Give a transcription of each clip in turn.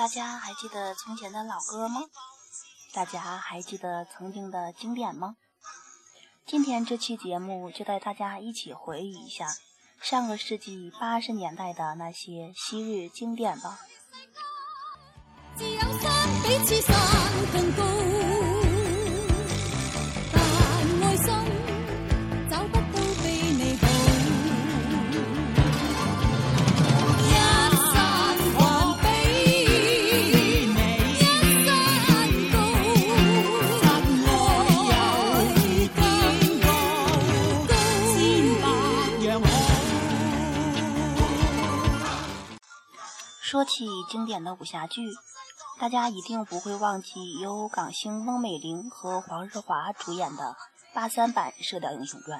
大家还记得从前的老歌吗？大家还记得曾经的经典吗？今天这期节目就带大家一起回忆一下上个世纪八十年代的那些昔日经典吧。说起经典的武侠剧，大家一定不会忘记由港星翁美玲和黄日华主演的八三版《射雕英雄传》。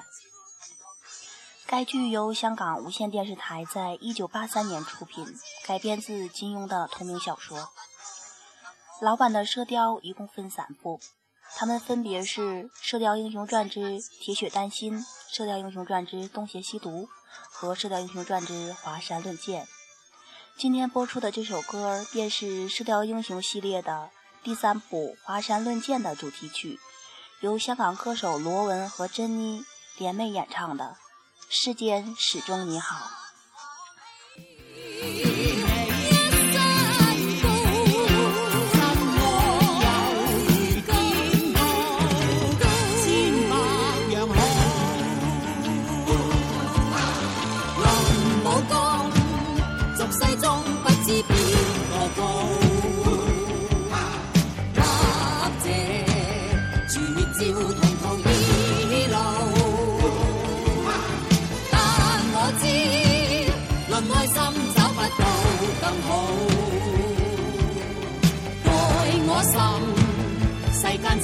该剧由香港无线电视台在一九八三年出品，改编自金庸的同名小说。老版的《射雕》一共分三部，它们分别是《射雕英雄传之铁血丹心》《射雕英雄传之东邪西毒》和《射雕英雄传之华山论剑》。今天播出的这首歌便是《射雕英雄》系列的第三部《华山论剑》的主题曲，由香港歌手罗文和珍妮联袂演唱的《世间始终你好》。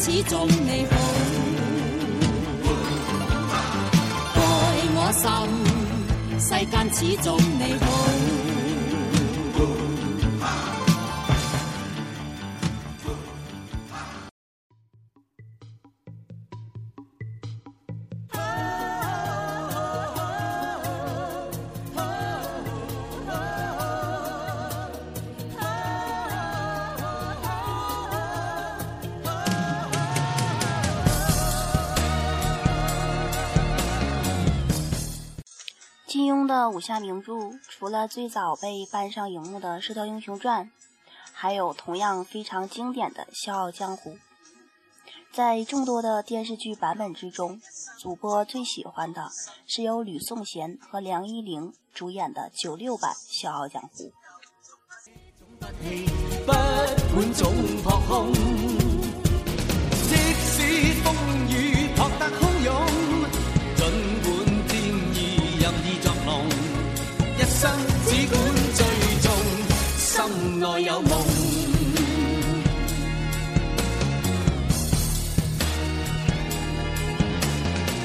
始终你好，爱我心，世间始终你好。金庸的武侠名著，除了最早被搬上荧幕的《射雕英雄传》，还有同样非常经典的《笑傲江湖》。在众多的电视剧版本之中，主播最喜欢的是由吕颂贤和梁一玲主演的九六版《笑傲江湖》。生只管追踪，心内有梦，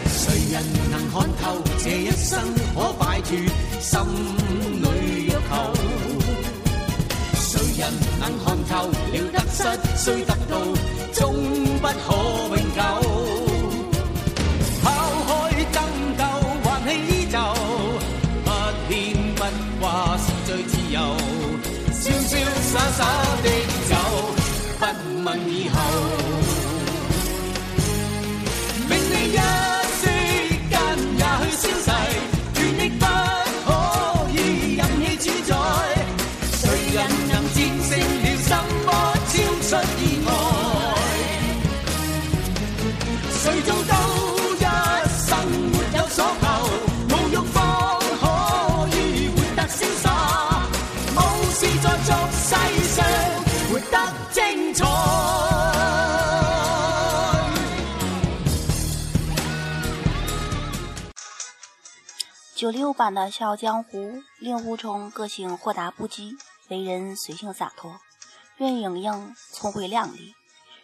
谁人能看透这一生可摆脱心里欲求？谁人能看透了得失虽得到，终不可永久？九六版的《笑傲江湖》，令狐冲个性豁达不羁，为人随性洒脱；任盈盈聪慧靓丽。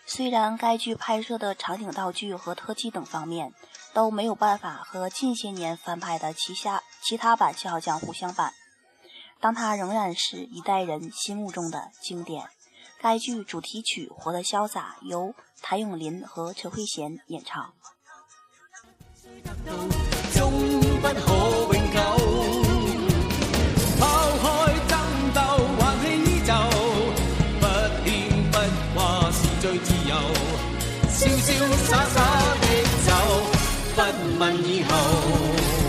虽然该剧拍摄的场景、道具和特技等方面都没有办法和近些年翻拍的其他其他版《笑傲江湖》相比，但它仍然是一代人心目中的经典。该剧主题曲《活得潇洒》由谭咏麟和陈慧娴演唱。不问以后。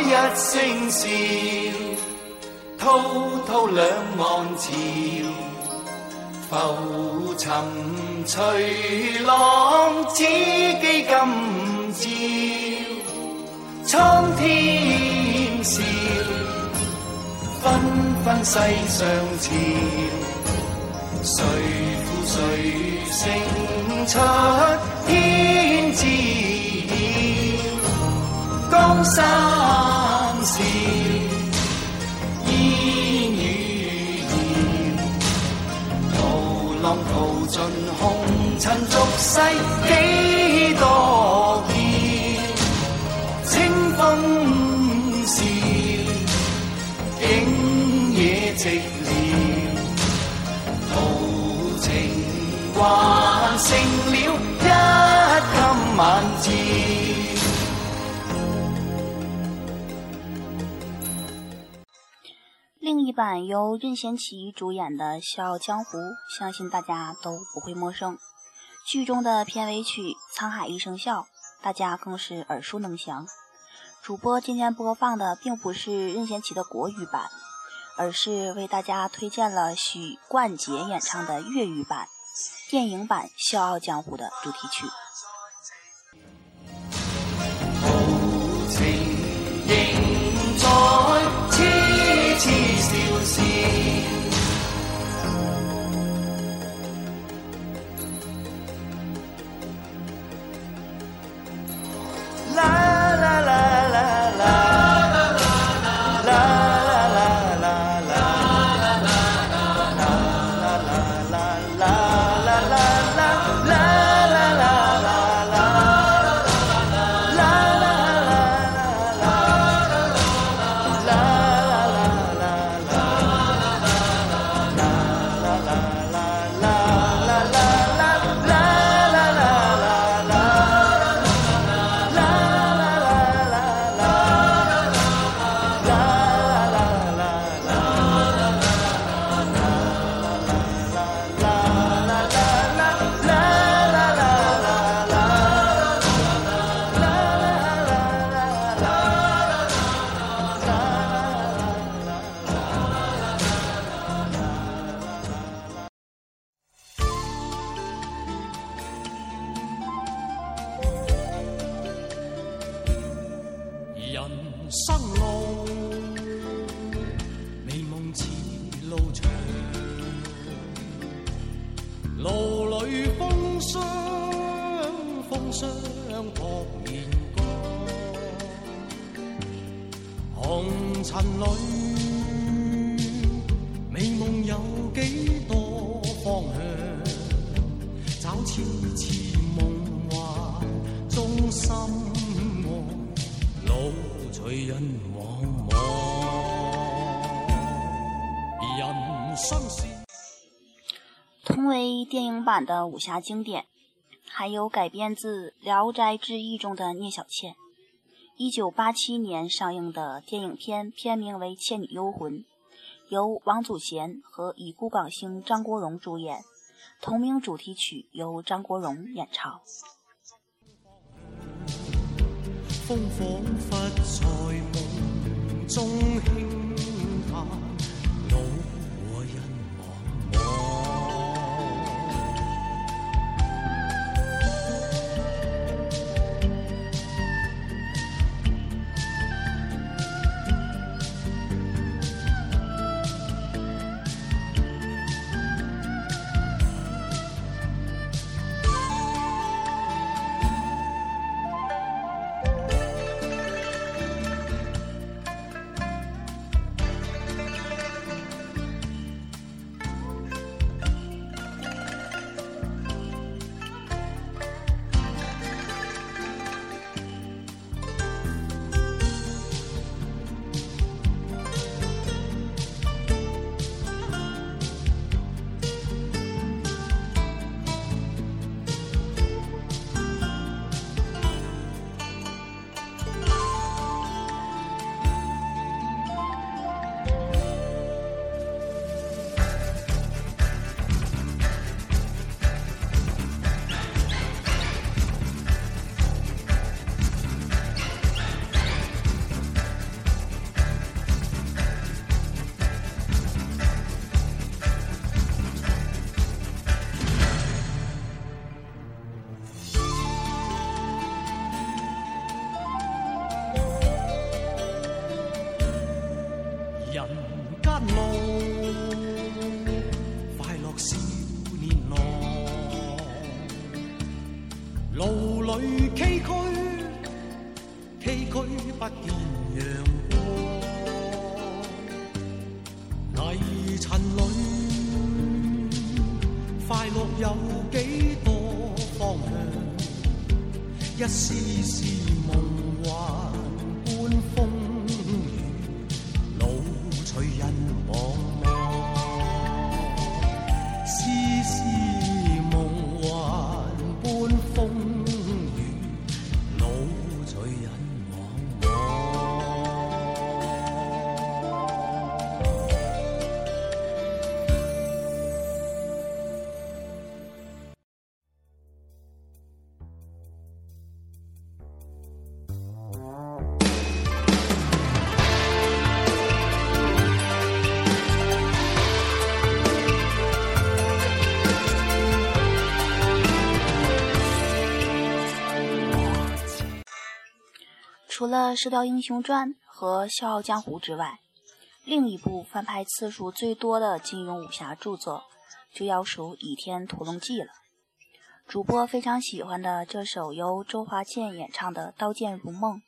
一声笑，滔滔两岸潮，浮沉随浪，只记今朝。苍天笑，纷纷世上潮，谁负谁胜出天知晓。江山尽红尘俗世几多变，清风笑，景野寂寥。豪情还剩了一今晚照。一版由任贤齐主演的《笑傲江湖》，相信大家都不会陌生。剧中的片尾曲《沧海一声笑》，大家更是耳熟能详。主播今天播放的并不是任贤齐的国语版，而是为大家推荐了许冠杰演唱的粤语版电影版《笑傲江湖》的主题曲。笑路里风霜，风霜扑面干，红尘里，美梦有几多方向？找次次梦幻中心爱。路随人茫茫，人生是。同为电影版的武侠经典，还有改编自《聊斋志异》中的聂小倩。一九八七年上映的电影片片名为《倩女幽魂》，由王祖贤和已故港星张国荣主演，同名主题曲由张国荣演唱。风仿佛在夢中輕间路，快乐少年郎，路里崎岖，崎岖不见阳光，泥尘里，快乐有几多方向，一丝丝梦幻半风。除了《射雕英雄传》和《笑傲江湖》之外，另一部翻拍次数最多的金庸武侠著作，就要数《倚天屠龙记》了。主播非常喜欢的这首由周华健演唱的《刀剑如梦》，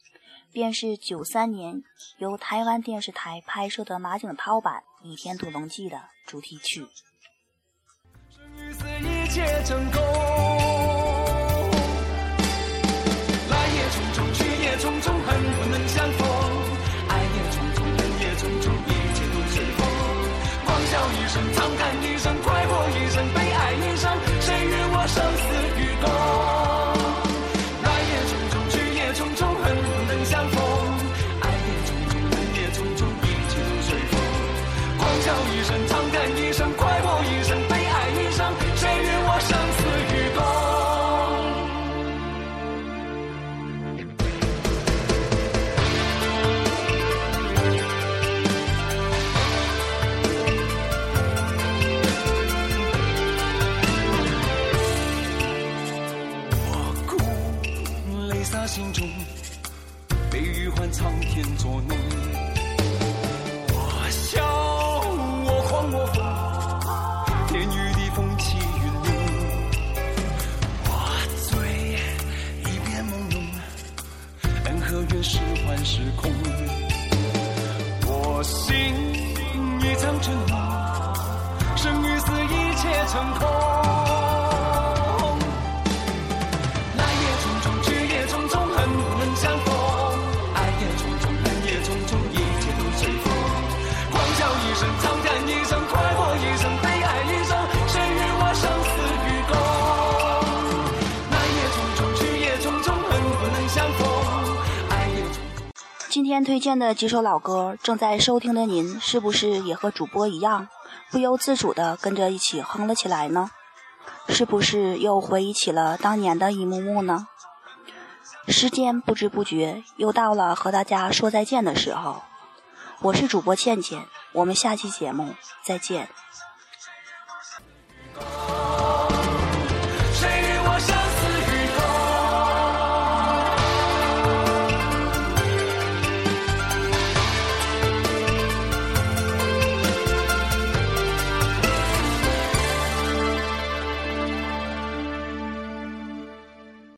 便是九三年由台湾电视台拍摄的马景涛版《倚天屠龙记》的主题曲。一切成空。恨不能相逢。爱也匆匆，恨也匆匆，一切都随风。狂笑一声，长叹，悲与欢苍天作弄。我笑，我狂，我疯，天与地风起云涌。我醉，一片朦胧，恩和怨是幻是空。我心一场沉梦，生与死一切成空。今天推荐的几首老歌，正在收听的您是不是也和主播一样，不由自主地跟着一起哼了起来呢？是不是又回忆起了当年的一幕幕呢？时间不知不觉又到了和大家说再见的时候，我是主播倩倩，我们下期节目再见。